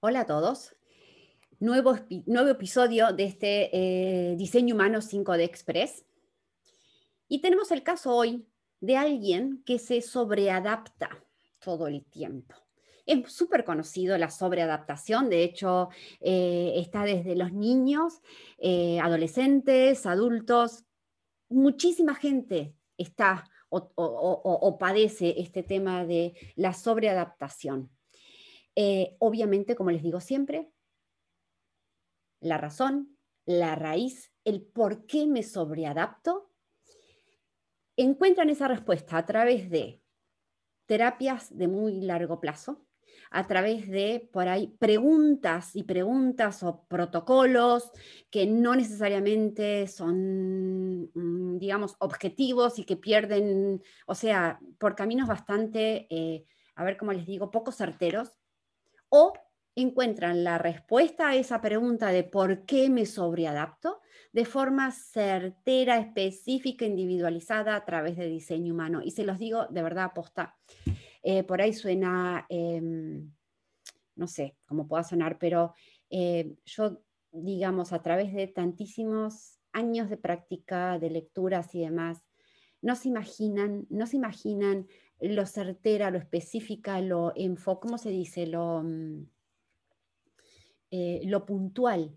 Hola a todos. Nuevo, episodio de este eh, Diseño Humano 5D Express. Y tenemos el caso hoy de alguien que se sobreadapta todo el tiempo. Es súper conocido la sobreadaptación, de hecho eh, está desde los niños, eh, adolescentes, adultos, muchísima gente está o padece este tema de la sobreadaptación. Eh, obviamente, como les digo siempre, la razón, la raíz, el por qué me sobreadapto, encuentran esa respuesta a través de terapias de muy largo plazo, a través de, por ahí, preguntas y preguntas o protocolos que no necesariamente son, mm, digamos, objetivos y que pierden, o sea, por caminos bastante, eh, a ver cómo les digo, poco certeros, o encuentran la respuesta a esa pregunta de por qué me sobreadapto de forma certera, específica, individualizada a través de diseño humano. Y se los digo de verdad, aposta. Eh, por ahí suena, em, no sé cómo pueda sonar, pero eh, yo, digamos, a través de tantísimos años de práctica, de lecturas y demás, no se imaginan, no se imaginan lo certera, lo específica, lo enfo, ¿cómo se dice? Lo, mm, eh, lo puntual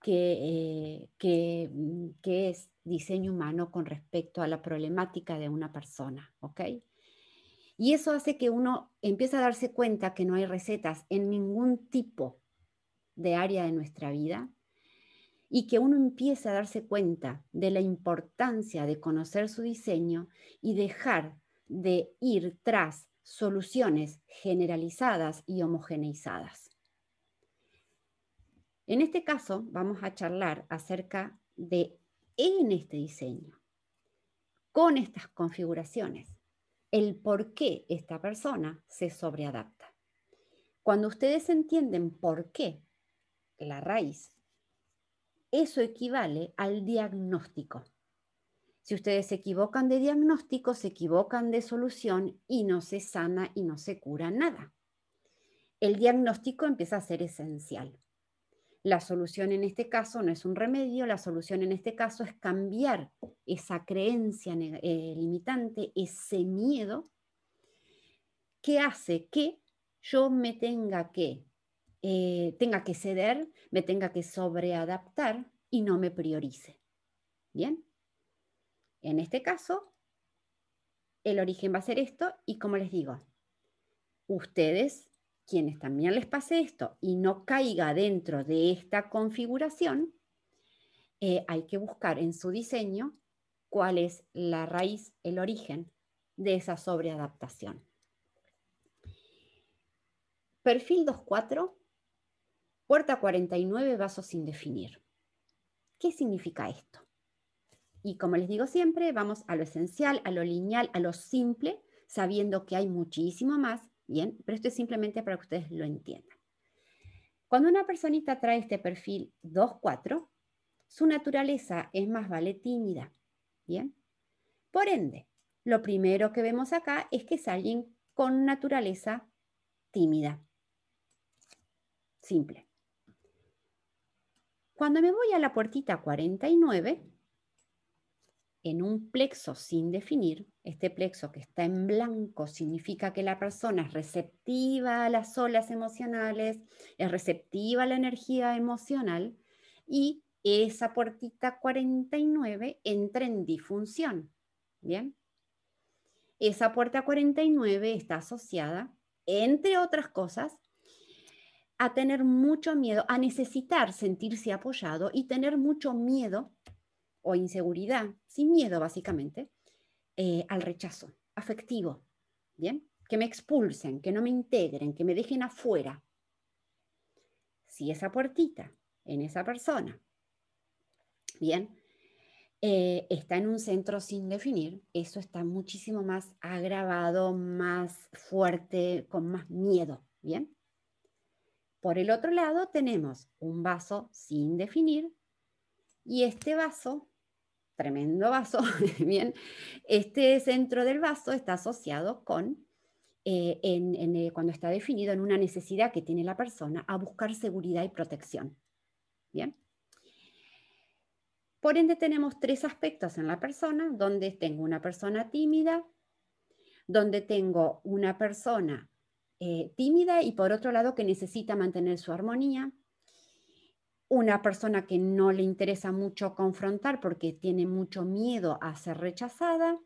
que, eh, mm, que, es diseño humano con respecto a la problemática de una persona, ¿ok? Y eso hace que uno empiece a darse cuenta que no hay recetas en ningún tipo de área de nuestra vida y que uno empiece a darse cuenta de la importancia de conocer su diseño y dejar de ir tras soluciones generalizadas y homogeneizadas. En este caso, vamos a charlar acerca de, en este diseño, con estas configuraciones, el por qué esta persona se sobreadapta. Cuando ustedes entienden por qué la raíz, eso equivale al diagnóstico. Si ustedes se equivocan de diagnóstico, se equivocan de solución y no se sana y no se cura nada. El diagnóstico empieza a ser esencial. La solución en este caso no es un remedio, la solución en este caso es cambiar esa creencia eh, limitante, ese miedo que hace que yo me tenga que, eh, tenga que ceder, me tenga que sobreadaptar y no me priorice. ¿Bien? En este caso, el origen va a ser esto y como les digo, ustedes, quienes también les pase esto y no caiga dentro de esta configuración, eh, hay que buscar en su diseño cuál es la raíz, el origen de esa sobreadaptación. Perfil 2.4, puerta 49, vaso sin definir. ¿Qué significa esto? Y como les digo siempre, vamos a lo esencial, a lo lineal, a lo simple, sabiendo que hay muchísimo más, ¿bien? Pero esto es simplemente para que ustedes lo entiendan. Cuando una personita trae este perfil 2-4, su naturaleza es más vale tímida, ¿bien? Por ende, lo primero que vemos acá es que es alguien con naturaleza tímida. Simple. Cuando me voy a la puertita 49, en un plexo sin definir, este plexo que está en blanco significa que la persona es receptiva a las olas emocionales, es receptiva a la energía emocional y esa puertita 49 entra en disfunción. ¿Bien? Esa puerta 49 está asociada, entre otras cosas, a tener mucho miedo, a necesitar sentirse apoyado y tener mucho miedo o inseguridad, sin miedo básicamente, eh, al rechazo afectivo, ¿bien? Que me expulsen, que no me integren, que me dejen afuera. Si esa puertita en esa persona, ¿bien? Eh, está en un centro sin definir, eso está muchísimo más agravado, más fuerte, con más miedo, ¿bien? Por el otro lado tenemos un vaso sin definir y este vaso tremendo vaso, bien, este centro del vaso está asociado con eh, eh, cuando está definido en una necesidad que tiene la persona a buscar seguridad y protección. Bien. Por ende, tenemos tres aspectos en la persona, donde tengo una persona tímida, donde tengo una persona eh, tímida y por otro lado que necesita mantener su armonía, una persona que no le interesa mucho confrontar porque tiene mucho miedo a ser rechazada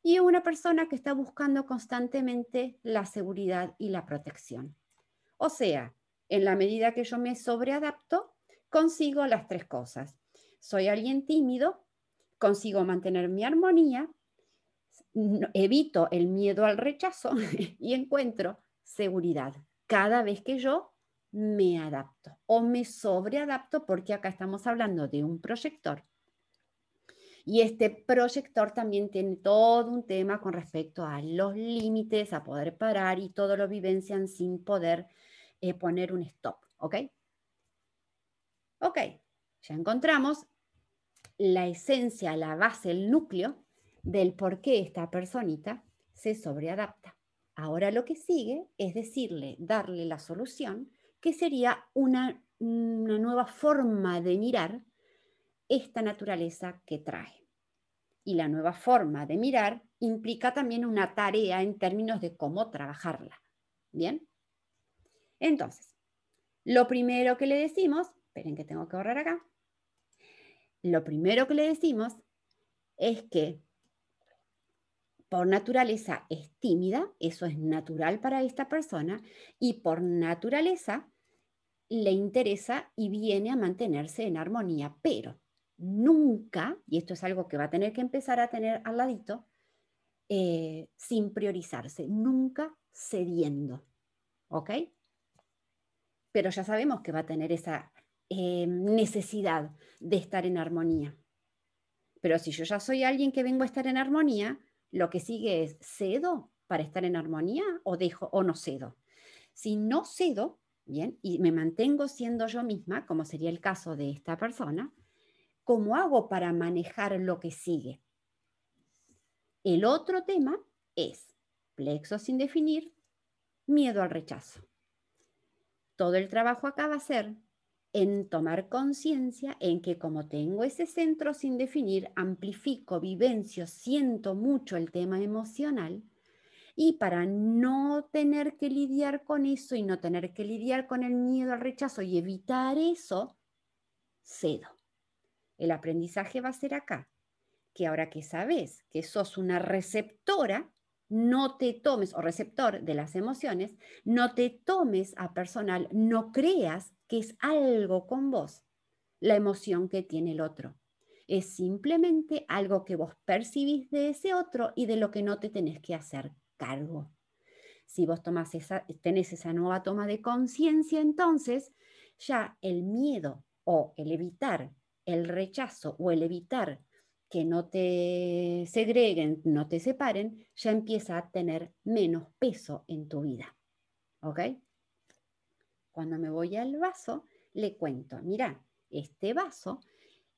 y una persona que está buscando constantemente la seguridad y la protección. O sea, en la medida que yo me sobreadapto, consigo las tres cosas. Soy alguien tímido, consigo mantener mi armonía, evito el miedo al rechazo y encuentro seguridad cada vez que yo me adapto o me sobreadapto porque acá estamos hablando de un proyector. Y este proyector también tiene todo un tema con respecto a los límites, a poder parar y todo lo vivencian sin poder eh, poner un stop. ¿Ok? Ok, ya encontramos la esencia, la base, el núcleo del por qué esta personita se sobreadapta. Ahora lo que sigue es decirle, darle la solución que sería una, nueva forma de mirar esta naturaleza que trae. Y la nueva forma de mirar implica también una tarea en términos de cómo trabajarla. ¿Bien? Entonces, lo primero que le decimos, esperen que tengo que borrar acá, lo primero que le decimos es que por naturaleza es tímida, eso es natural para esta persona, y por naturaleza le interesa y viene a mantenerse en armonía, pero nunca, y esto es algo que va a tener que empezar a tener al ladito, eh, sin priorizarse, nunca cediendo, ¿ok? Pero ya sabemos que va a tener esa eh, necesidad de estar en armonía. Pero si yo ya soy alguien que vengo a estar en armonía, lo que sigue es, ¿cedo para estar en armonía o dejo o no cedo? Si no cedo, bien, y me mantengo siendo yo misma, como sería el caso de esta persona, ¿cómo hago para manejar lo que sigue? El otro tema es plexo sin definir, miedo al rechazo. Todo el trabajo acá va a ser en tomar conciencia en que como tengo ese centro sin definir, amplifico, vivencio, siento mucho el tema emocional y para no tener que lidiar con eso y no tener que lidiar con el miedo al rechazo y evitar eso, cedo. El aprendizaje va a ser acá, que ahora que sabes que sos una receptora, no te tomes, o receptor de las emociones, no te tomes a personal, no creas que es algo con vos la emoción que tiene el otro. Es simplemente algo que vos percibís de ese otro y de lo que no te tenés que hacer cargo. Si vos tomás esa, tenés esa nueva toma de conciencia, entonces ya el miedo o el evitar el rechazo o el evitar que no te segreguen, no te separen, ya empieza a tener menos peso en tu vida. ¿Ok? Cuando me voy al vaso, le cuento, mira, este vaso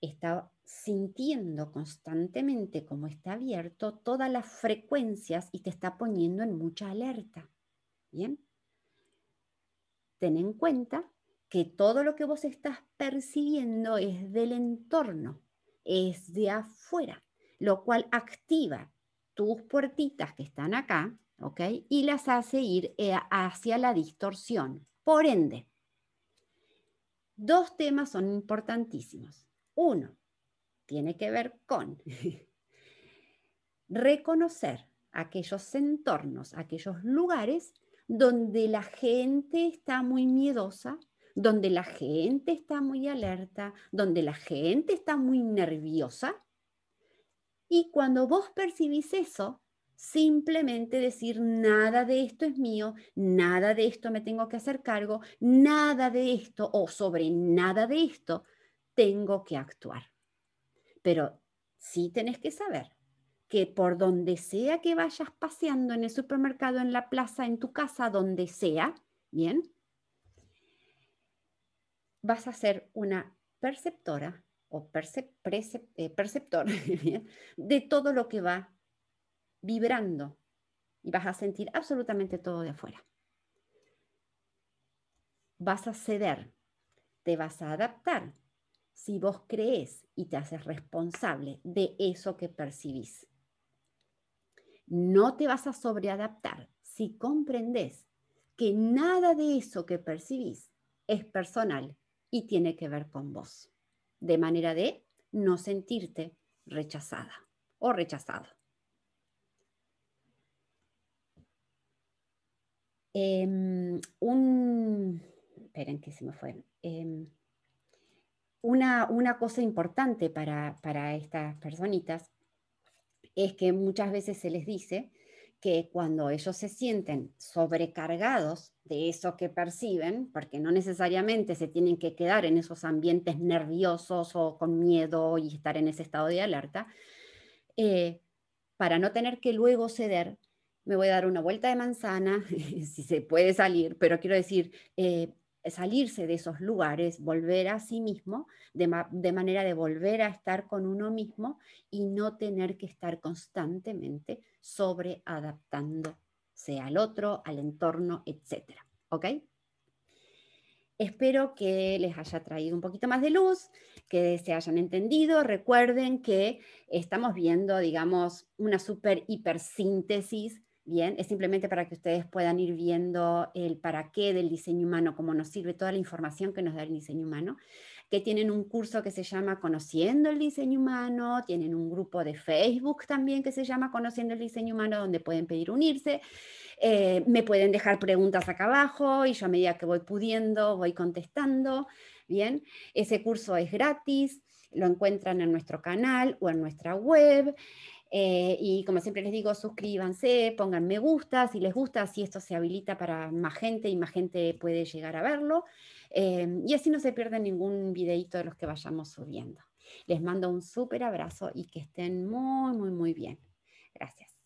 está sintiendo constantemente como está abierto todas las frecuencias y te está poniendo en mucha alerta. ¿Bien? Ten en cuenta que todo lo que vos estás percibiendo es del entorno, es de afuera, lo cual activa tus puertitas que están acá, ¿ok? Y las hace ir eh, hacia la distorsión. Por ende, dos temas son importantísimos. Uno, tiene que ver con reconocer aquellos entornos, aquellos lugares donde la gente está muy miedosa, donde la gente está muy alerta, donde la gente está muy nerviosa. Y cuando vos percibís eso, simplemente decir nada de esto es mío, nada de esto me tengo que hacer cargo, nada de esto o sobre nada de esto tengo que actuar. Pero sí tenés que saber que por donde sea que vayas paseando en el supermercado, en la plaza, en tu casa, donde sea, bien, vas a ser una perceptora o eh, perceptor de todo lo que va vibrando y vas a sentir absolutamente todo de afuera. Vas a ceder, te vas a adaptar si vos crees y te haces responsable de eso que percibís. No te vas a sobreadaptar si comprendes que nada de eso que percibís es personal y tiene que ver con vos, de manera de no sentirte rechazada o rechazado. Em, esperen que se me fue. Em, una, una, cosa importante para, para estas personitas es que muchas veces se les dice que cuando ellos se sienten sobrecargados de eso que perciben, porque no necesariamente se tienen que quedar en esos ambientes nerviosos o con miedo y estar en ese estado de alerta, eh, para no tener que luego ceder, me voy a dar una vuelta de manzana, si se puede salir, pero quiero decir, eh, salirse de esos lugares, volver a sí mismo, de, manera de volver a estar con uno mismo y no tener que estar constantemente sobreadaptándose al otro, al entorno, etc. ¿Ok? Espero que les haya traído un poquito más de luz, que se hayan entendido. Recuerden que estamos viendo, digamos, una super hipersíntesis Es simplemente para que ustedes puedan ir viendo el para qué del diseño humano, cómo nos sirve toda la información que nos da el diseño humano, que tienen un curso que se llama Conociendo el diseño humano, tienen un grupo de Facebook también que se llama Conociendo el diseño humano, donde pueden pedir unirse. Eh, me pueden dejar preguntas acá abajo y yo a medida que voy pudiendo voy contestando. Bien, ese curso es gratis, lo encuentran en nuestro canal o en nuestra web. Eh, y como siempre les digo, suscríbanse, pongan me gusta si les gusta, así esto se habilita para más gente y más gente puede llegar a verlo. Eh, y así no se pierde ningún videito de los que vayamos subiendo. Les mando un súper abrazo y que estén muy, muy, muy bien. Gracias.